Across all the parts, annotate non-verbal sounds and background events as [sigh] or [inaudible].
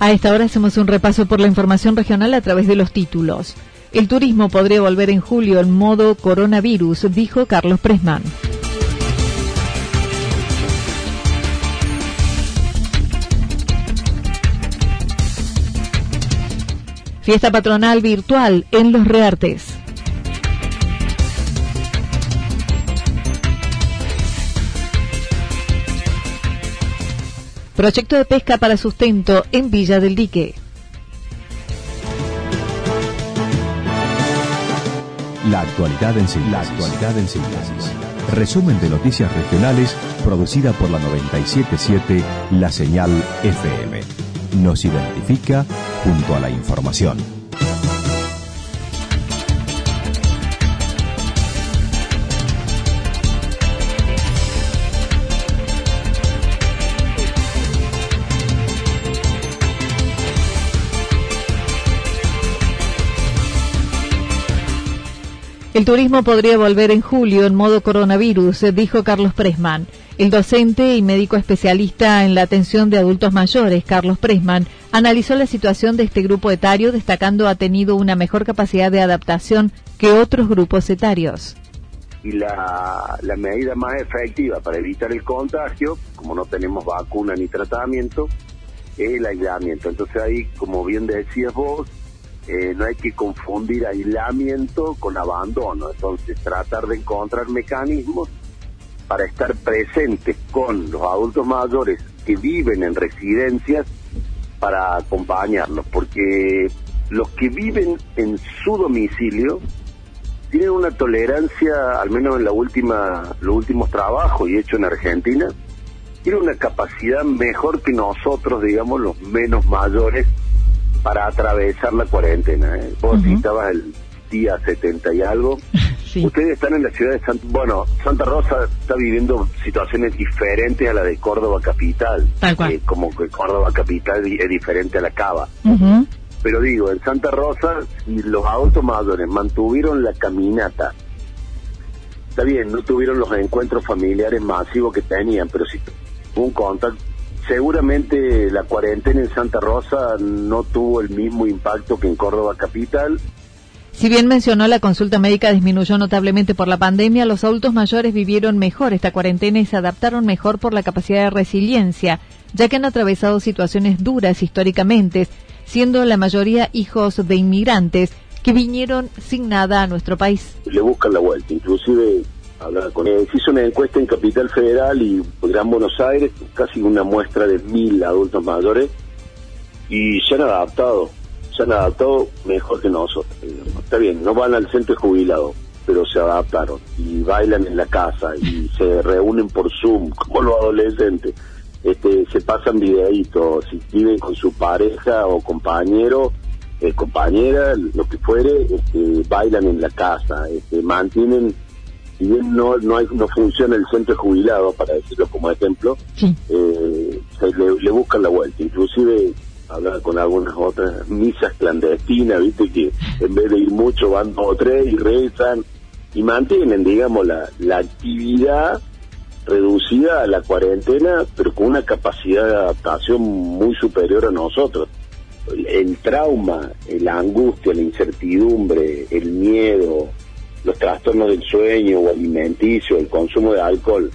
A esta hora hacemos un repaso por la información regional a través de los títulos. El turismo podría volver en julio en modo coronavirus, dijo Carlos Presman. Fiesta patronal virtual en Los Reartes. Proyecto de pesca para sustento en Villa del Dique. La actualidad en síntesis. La actualidad en síntesis. Resumen de noticias regionales producida por la 977 La Señal FM. Nos identifica junto a la información. El turismo podría volver en julio en modo coronavirus, dijo Carlos Presman. El docente y médico especialista en la atención de adultos mayores, Carlos Presman, analizó la situación de este grupo etario, destacando ha tenido una mejor capacidad de adaptación que otros grupos etarios. Y la, la medida más efectiva para evitar el contagio, como no tenemos vacuna ni tratamiento, es el aislamiento. Entonces ahí, como bien decías vos, eh, no hay que confundir aislamiento con abandono, entonces tratar de encontrar mecanismos para estar presentes con los adultos mayores que viven en residencias para acompañarlos, porque los que viven en su domicilio tienen una tolerancia, al menos en la última, los últimos trabajos y hecho en Argentina, tienen una capacidad mejor que nosotros, digamos, los menos mayores, para atravesar la cuarentena. ¿eh? Vos citabas el día 70 y algo. [laughs] Ustedes están en la ciudad de Santa... Bueno, Santa Rosa está viviendo situaciones diferentes a la de Córdoba Capital. Eh, como que Córdoba Capital es diferente a la Cava. Pero digo, en Santa Rosa, los adultos mayores mantuvieron la caminata. Está bien, no tuvieron los encuentros familiares masivos que tenían, pero sí un contacto seguramente la cuarentena en Santa Rosa no tuvo el mismo impacto que en Córdoba Capital. Si bien mencionó la consulta médica disminuyó notablemente por la pandemia, los adultos mayores vivieron mejor esta cuarentena y se adaptaron mejor por la capacidad de resiliencia, ya que han atravesado situaciones duras históricamente, siendo la mayoría hijos de inmigrantes que vinieron sin nada a nuestro país. Le buscan la vuelta, inclusive hablar con él. Se hizo una encuesta en Capital Federal y Gran Buenos Aires, casi una muestra de mil adultos mayores, y se han adaptado, se han adaptado mejor que nosotros. Está bien, no van al centro de jubilado, pero se adaptaron y bailan en la casa y [laughs] se reúnen por Zoom, como los adolescentes. Este, se pasan videitos, si viven con su pareja o compañero, eh, compañera, lo que fuere, este, bailan en la casa, este, mantienen si bien no no, hay, no funciona el centro jubilado, para decirlo como ejemplo, eh, le, buscan la vuelta. Inclusive hablar con algunas otras misas clandestinas, viste que en vez de ir mucho van dos o tres y rezan y mantienen, digamos, la, la actividad reducida a la cuarentena, pero con una capacidad de adaptación muy superior a nosotros. el trauma, la angustia, la incertidumbre, el miedo, los trastornos del sueño o alimenticio, el consumo de alcohol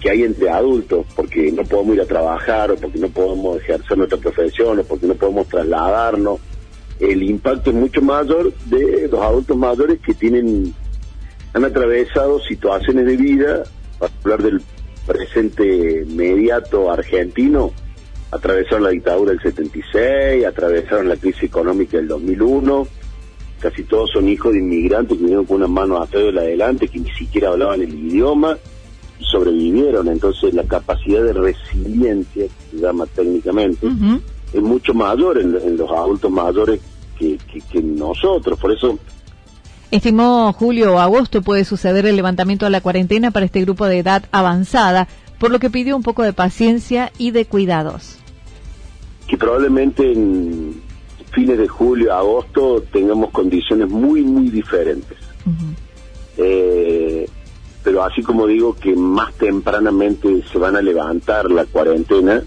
que hay entre adultos, porque no podemos ir a trabajar o porque no podemos ejercer nuestra profesión o porque no podemos trasladarnos, el impacto es mucho mayor de los adultos mayores que tienen han atravesado situaciones de vida, para hablar del presente inmediato argentino, atravesaron la dictadura del 76, atravesaron la crisis económica del 2001, casi todos son hijos de inmigrantes que vinieron con una mano atrás y adelante, que ni siquiera hablaban el idioma y sobrevivieron. Entonces la capacidad de resiliencia, que se llama técnicamente, es mucho mayor en, los adultos mayores que, que, nosotros. Por eso Estimó julio o agosto puede suceder el levantamiento de la cuarentena para este grupo de edad avanzada, por lo que pidió un poco de paciencia y de cuidados. Que probablemente en fines de julio, agosto tengamos condiciones muy, muy diferentes. Eh, pero así como digo que más tempranamente se van a levantar la cuarentena,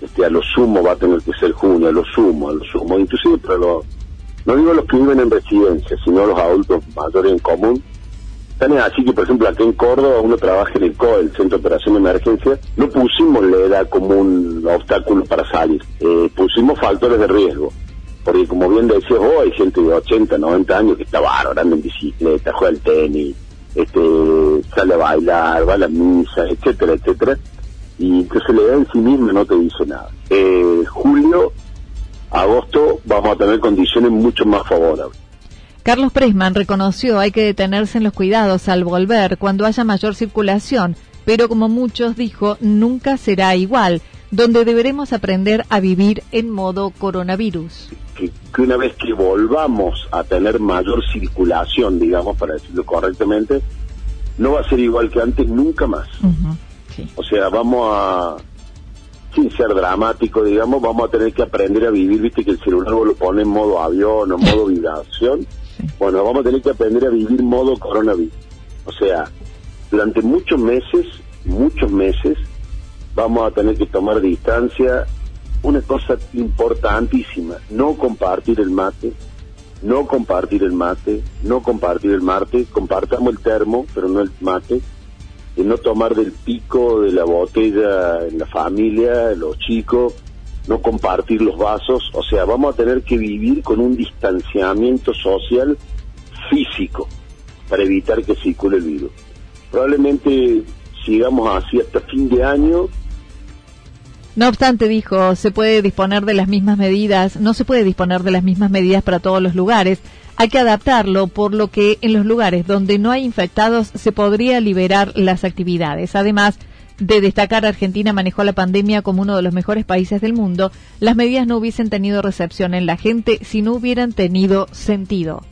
este, a lo sumo va a tener que ser junio, a lo sumo, a lo sumo, inclusive pero no digo los que viven en residencia, sino los adultos mayores en común, Tan así que, por ejemplo, aquí en Córdoba uno trabaja en el COE, el Centro de Operación de Emergencia, no pusimos la edad como un obstáculo para salir, eh, pusimos factores de riesgo. Porque como bien decías, oh, hay gente de 80, 90 años que está bárbaro, en bicicleta, juega al tenis, este, sale a bailar, va a la misa, etcétera, etcétera. Y entonces la edad en sí misma no te dice nada. Eh, julio, agosto vamos a tener condiciones mucho más favorables. Carlos Presman reconoció hay que detenerse en los cuidados al volver cuando haya mayor circulación, pero como muchos dijo, nunca será igual, donde deberemos aprender a vivir en modo coronavirus. Que, una vez que volvamos a tener mayor circulación, digamos, para decirlo correctamente, no va a ser igual que antes nunca más. O sea, vamos a, sin ser dramático, digamos, vamos a tener que aprender a vivir, viste que el celular lo pone en modo avión o modo [laughs] vibración bueno, vamos a tener que aprender a vivir modo coronavirus. O sea, durante muchos meses, muchos meses, vamos a tener que tomar distancia. Una cosa importantísima, no compartir el mate, no compartir el mate, no compartir el mate, compartamos el termo, pero no el mate, y no tomar del pico de la botella en la familia, los chicos, no compartir los vasos, o sea, vamos a tener que vivir con un distanciamiento social físico para evitar que circule el virus. Probablemente sigamos así hasta fin de año. No obstante, dijo, se puede disponer de las mismas medidas, no se puede disponer de las mismas medidas para todos los lugares. Hay que adaptarlo, por lo que en los lugares donde no hay infectados se podría liberar las actividades. Además, de destacar Argentina manejó la pandemia como uno de los mejores países del mundo, las medidas no hubiesen tenido recepción en la gente si no hubieran tenido sentido.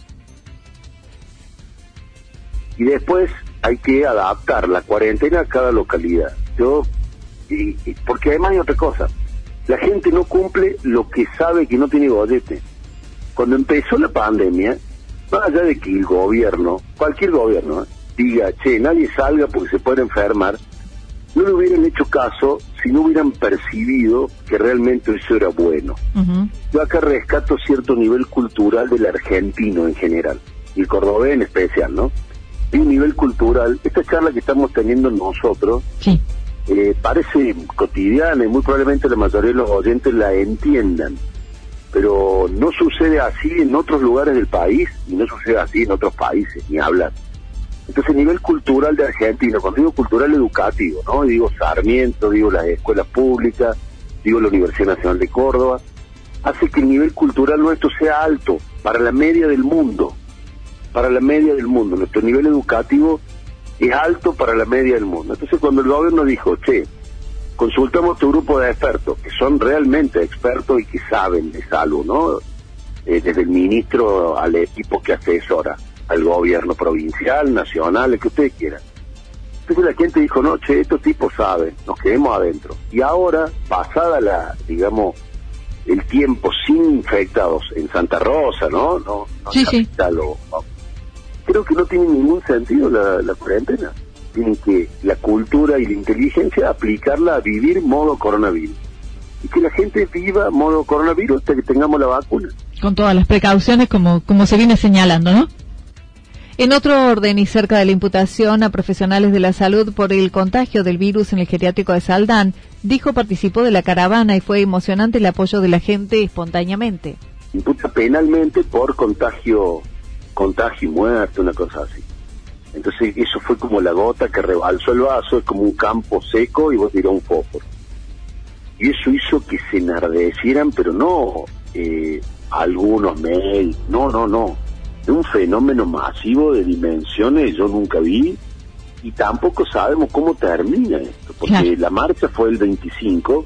Y después hay que adaptar la cuarentena a cada localidad. Yo, y, porque además hay otra cosa, la gente no cumple lo que sabe que no tiene gollete. Cuando empezó la pandemia, más allá de que el gobierno, cualquier gobierno, ¿eh? diga, che, nadie salga porque se puede enfermar, no le hubieran hecho caso si no hubieran percibido que realmente eso era bueno. Yo acá rescato cierto nivel cultural del argentino en general, y el cordobés en especial, ¿no? Hay un nivel cultural, esta charla que estamos teniendo nosotros, eh, parece cotidiana y muy probablemente la mayoría de los oyentes la entiendan, pero no sucede así en otros lugares del país y no sucede así en otros países, ni hablar. Entonces, el nivel cultural de Argentina, cuando digo cultural educativo, ¿no? Digo Sarmiento, digo las escuelas públicas, digo la Universidad Nacional de Córdoba, hace que el nivel cultural nuestro sea alto para la media del mundo, para la media del mundo. Nuestro nivel educativo es alto para la media del mundo. Entonces, cuando el gobierno dijo, che, consultamos tu grupo de expertos, que son realmente expertos y que saben de salud, ¿no? Eh, desde el ministro al equipo que asesora al gobierno provincial, nacional, el que ustedes quieran. Entonces la gente dijo, no, che, estos tipos saben, nos quedemos adentro. Y ahora, pasada la, digamos, el tiempo sin infectados en Santa Rosa, ¿no? no, sí, sí. Creo que no tiene ningún sentido la, la cuarentena. Tienen que la cultura y la inteligencia aplicarla a vivir modo coronavirus. y que la gente viva modo coronavirus hasta que tengamos la vacuna. Con todas las precauciones como, como se viene señalando, ¿no? En otro orden y cerca de la imputación a profesionales de la salud por el contagio del virus en el geriátrico de Saldán, dijo participó de la caravana y fue emocionante el apoyo de la gente espontáneamente. Imputa penalmente por contagio, contagio y muerte, una cosa así. Entonces eso fue como la gota que rebalsó el vaso, es como un campo seco y vos tirás un fósforo. Y eso hizo que se enardecieran, pero no eh, algunos mails, no, no, no. De un fenómeno masivo de dimensiones yo nunca vi y tampoco sabemos cómo termina esto, porque la marcha fue el 25,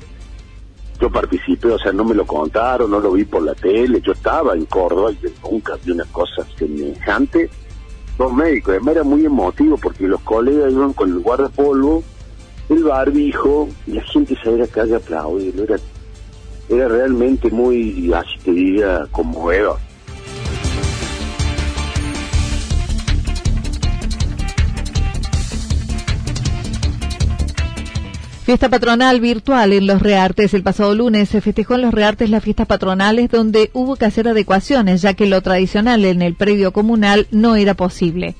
yo participé, o sea, no me lo contaron, no lo vi por la tele, yo estaba en Córdoba y nunca vi una cosa semejante dos médicos. Además era muy emotivo porque los colegas iban con el guardapolvo, el barbijo, y la gente se era calle a aplaudirlo. Era, era realmente muy, así te diría, conmovedor. Fiesta patronal virtual en los Reartes. El pasado lunes se festejó en los Reartes las fiestas patronales donde hubo que hacer adecuaciones ya que lo tradicional en el predio comunal no era posible.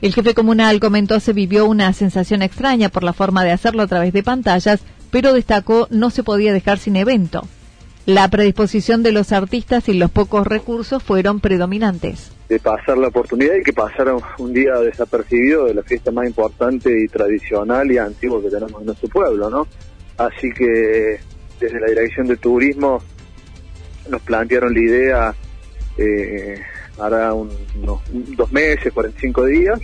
El jefe comunal comentó se vivió una sensación extraña por la forma de hacerlo a través de pantallas, pero destacó no se podía dejar sin evento. La predisposición de los artistas y los pocos recursos fueron predominantes de pasar la oportunidad y que pasara un día desapercibido de la fiesta más importante y tradicional y antigua que tenemos en nuestro pueblo, ¿no? Así que desde la Dirección de Turismo nos plantearon la idea eh, hará unos dos meses, 45 días,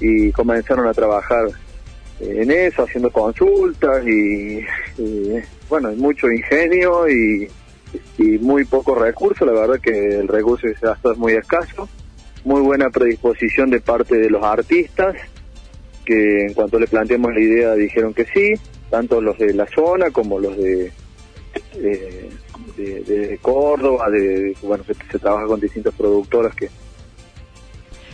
y comenzaron a trabajar eh, en eso, haciendo consultas y, bueno, hay mucho ingenio y, y muy poco recurso, la verdad que el recurso que se gasta es muy escaso muy buena predisposición de parte de los artistas, que en cuanto le planteamos la idea dijeron que sí, tanto los de la zona como los de, de, Córdoba, de, bueno, se, se trabaja con distintas productoras que,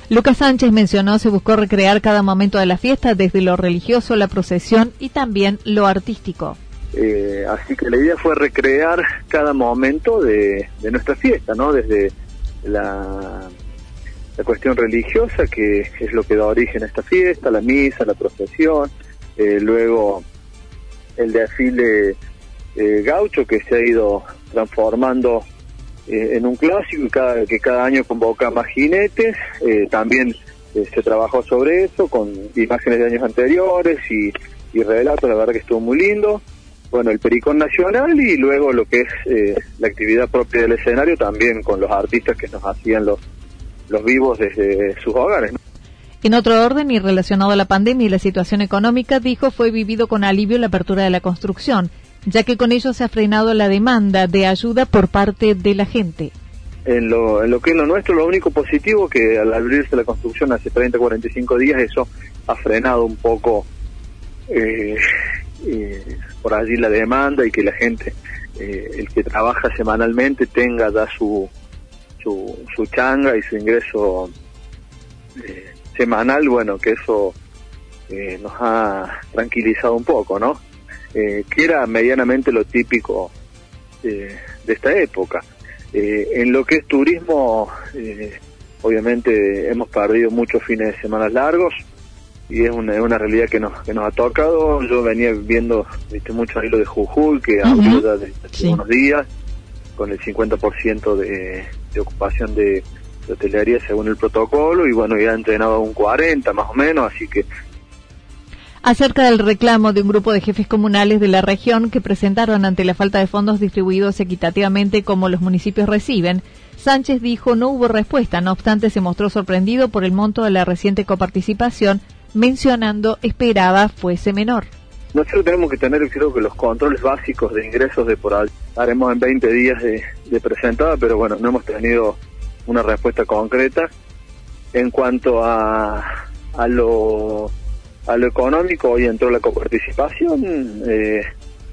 Lucas Sánchez mencionó se buscó recrear cada momento de la fiesta, desde lo religioso, la procesión y también lo artístico. Eh, así que la idea fue recrear cada momento de, de nuestra fiesta, ¿no? Desde la la cuestión religiosa, que es lo que da origen a esta fiesta, la misa, la procesión, eh, luego el desfile eh, gaucho que se ha ido transformando eh, en un clásico y cada, que cada año convoca más jinetes, también se trabajó sobre eso con imágenes de años anteriores y, y relatos, la verdad que estuvo muy lindo. Bueno, el Pericón Nacional y luego lo que es la actividad propia del escenario también con los artistas que nos hacían los, los vivos desde sus hogares. En otro orden y relacionado a la pandemia y la situación económica, dijo fue vivido con alivio la apertura de la construcción, ya que con ello se ha frenado la demanda de ayuda por parte de la gente. En lo, en lo que es lo nuestro, lo único positivo que al abrirse la construcción hace 30, 45 días, eso ha frenado un poco eh, eh, por allí la demanda y que la gente, eh, el que trabaja semanalmente, tenga da su, su, su changa y su ingreso eh, semanal, bueno, que eso eh, nos ha tranquilizado un poco, ¿no? Eh, que era medianamente lo típico de esta época. en lo que es turismo, obviamente hemos perdido muchos fines de semana largos y es una, una realidad que nos, que nos ha tocado. Yo venía viendo viste mucho ahí lo de Jujuy, que abrió ya desde unos días, con el 50% de, de ocupación de, hotelería según el protocolo y bueno, ya ha entrenado un 40 más o menos, así que acerca del reclamo de un grupo de jefes comunales de la región que presentaron ante la falta de fondos distribuidos equitativamente como los municipios reciben, Sánchez dijo no hubo respuesta, no obstante se mostró sorprendido por el monto de la reciente coparticipación, mencionando esperaba fuese menor. Nosotros tenemos que tener, creo que los controles básicos de ingresos de por ahí. Haremos en 20 días de, de presentada, pero bueno, no hemos tenido una respuesta concreta. En cuanto a, a, lo, a lo económico, hoy entró la coparticipación. Eh,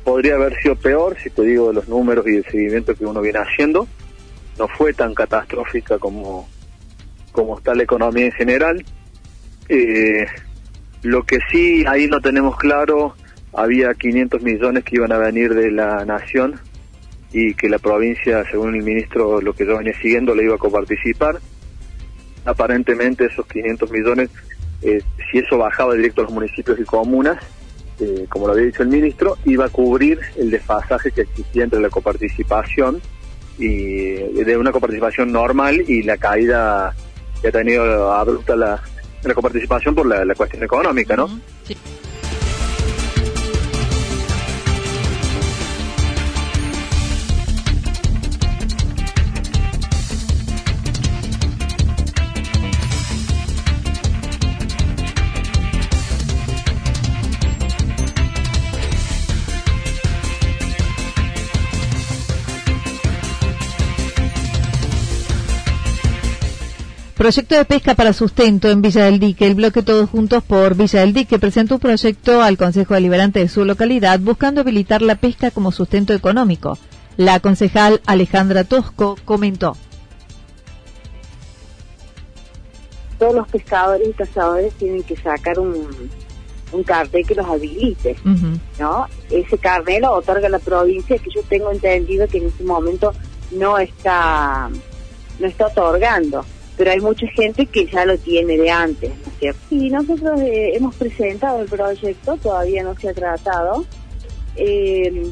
podría haber sido peor, si te digo los números y el seguimiento que uno viene haciendo. No fue tan catastrófica como, como está la economía en general. Eh, lo que sí ahí no tenemos claro había 500 millones que iban a venir de la nación y que la provincia, según el ministro, lo que yo venía siguiendo, le iba a coparticipar. Aparentemente esos 500 millones, eh, si eso bajaba directo a los municipios y comunas, eh, como lo había dicho el ministro, iba a cubrir el desfasaje que existía entre la coparticipación y de una coparticipación normal y la caída que ha tenido abrupta la, la coparticipación por la, cuestión económica, ¿no? Proyecto de pesca para sustento en Villa del Dique. El bloque Todos Juntos por Villa del Dique presentó un proyecto al Consejo Deliberante de su localidad buscando habilitar la pesca como sustento económico. La concejal Alejandra Tosco comentó. Todos los pescadores y cazadores tienen que sacar un, un cartel que los habilite, ¿no? Ese cartel lo otorga la provincia que yo tengo entendido que en este momento no está no está otorgando pero hay mucha gente que ya lo tiene de antes, ¿no es cierto? Y nosotros eh, hemos presentado el proyecto, todavía no se ha tratado. Eh,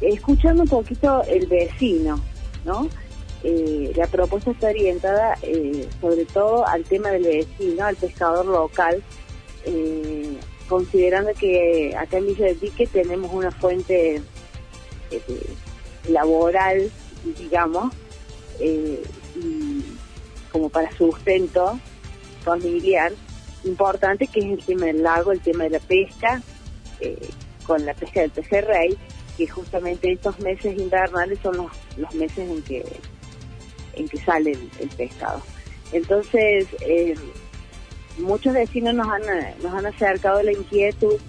escuchando un poquito el vecino, ¿no? Eh, la propuesta está orientada sobre todo al tema del vecino, al pescador local, considerando que acá en Villa del Dique tenemos una fuente laboral, digamos, como para sustento familiar importante, que es el tema del lago, el tema de la pesca, eh, con la pesca del pejerrey, que justamente estos meses invernales son los, los meses en que en que sale el, pescado. Entonces, eh, muchos vecinos nos han, nos han acercado la inquietud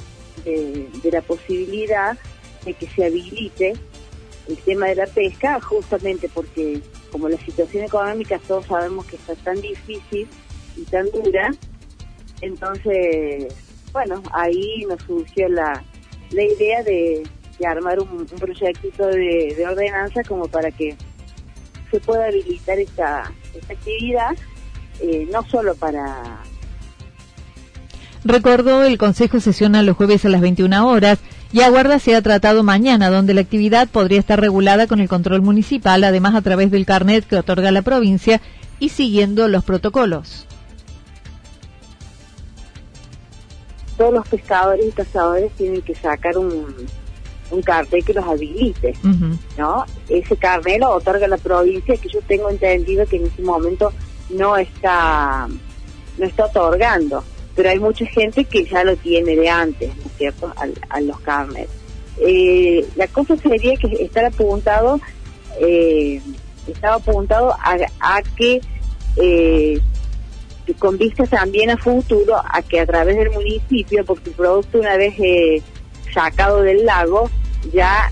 de, de la posibilidad de que se habilite el tema de la pesca, justamente porque como la situación económica todos sabemos que está tan difícil y tan dura, entonces, bueno, ahí nos surgió la, la idea de, armar un, un proyectito de, ordenanza como para que se pueda habilitar esta, esta actividad, eh, no solo para... Recordó, el Consejo sesiona los jueves a las 21 horas y aguarda sea tratado mañana, donde la actividad podría estar regulada con el control municipal, además a través del carnet que otorga la provincia y siguiendo los protocolos. Todos los pescadores y cazadores tienen que sacar un, un cartel que los habilite, ¿no? Ese carnet lo otorga la provincia, que yo tengo entendido que en este momento no está no está otorgando pero hay mucha gente que ya lo tiene de antes, ¿no es cierto?, a, los carnets. Eh, la cosa sería que estar apuntado, eh, estaba apuntado a, que, eh, con vista también a futuro, a que a través del municipio, porque el producto una vez eh, sacado del lago, ya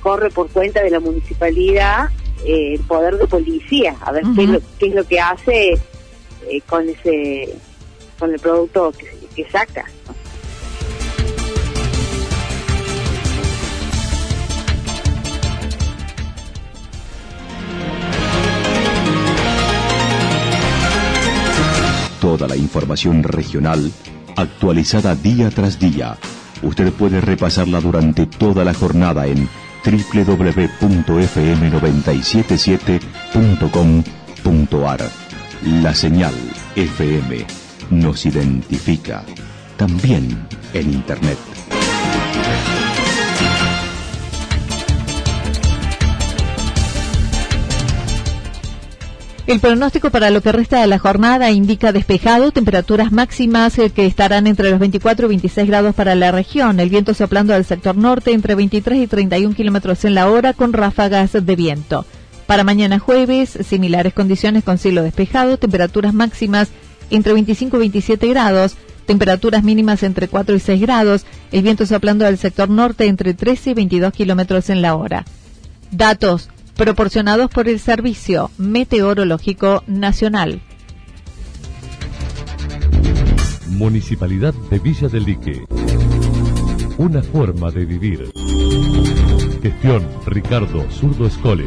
corre por cuenta de la municipalidad el poder de policía, a ver qué, es lo, qué es lo que hace con ese con el producto que, saca. Toda la información regional actualizada día tras día. Usted puede repasarla durante toda la jornada en www.fm977.com.ar. La señal FM nos identifica, también en Internet. El pronóstico para lo que resta de la jornada indica despejado, temperaturas máximas eh, que estarán entre los 24 y 26 grados para la región, el viento soplando al sector norte entre 23 y 31 kilómetros en la hora con ráfagas de viento. Para mañana jueves, similares condiciones con cielo despejado, temperaturas máximas entre 25 y 27 grados, temperaturas mínimas entre 4 y 6 grados, el viento soplando del sector norte entre 13 y 22 kilómetros en la hora. Datos proporcionados por el Servicio Meteorológico Nacional. Municipalidad de Villa del Lique. Una forma de vivir. Gestión Ricardo Zurdo Escole.